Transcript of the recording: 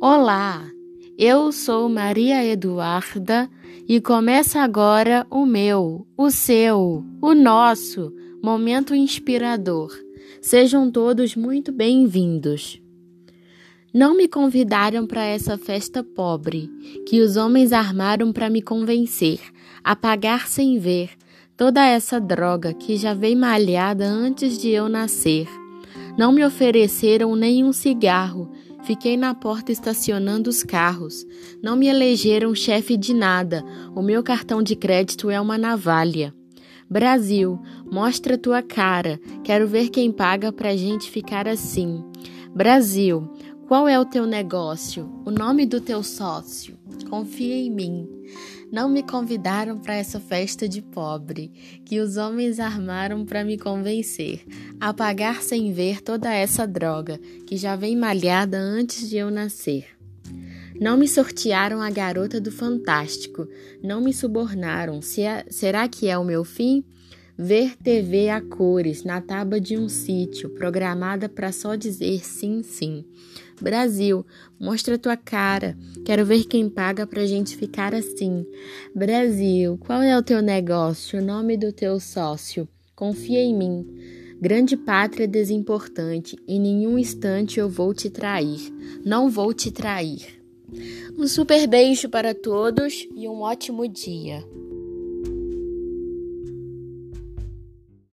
Olá, eu sou Maria Eduarda e começa agora o meu, o seu, o nosso momento inspirador. Sejam todos muito bem-vindos. Não me convidaram para essa festa pobre que os homens armaram para me convencer a pagar sem ver toda essa droga que já veio malhada antes de eu nascer. Não me ofereceram nem um cigarro Fiquei na porta estacionando os carros. Não me elegeram chefe de nada. O meu cartão de crédito é uma navalha. Brasil, mostra tua cara. Quero ver quem paga pra gente ficar assim. Brasil, qual é o teu negócio? O nome do teu sócio? Confia em mim. Não me convidaram para essa festa de pobre que os homens armaram para me convencer a sem ver toda essa droga que já vem malhada antes de eu nascer. Não me sortearam a garota do fantástico, não me subornaram. Se é, será que é o meu fim? Ver TV a cores na tábua de um sítio, programada para só dizer sim, sim. Brasil, mostra tua cara. Quero ver quem paga pra gente ficar assim. Brasil, qual é o teu negócio? O nome do teu sócio? Confia em mim. Grande pátria desimportante, em nenhum instante eu vou te trair. Não vou te trair. Um super beijo para todos e um ótimo dia.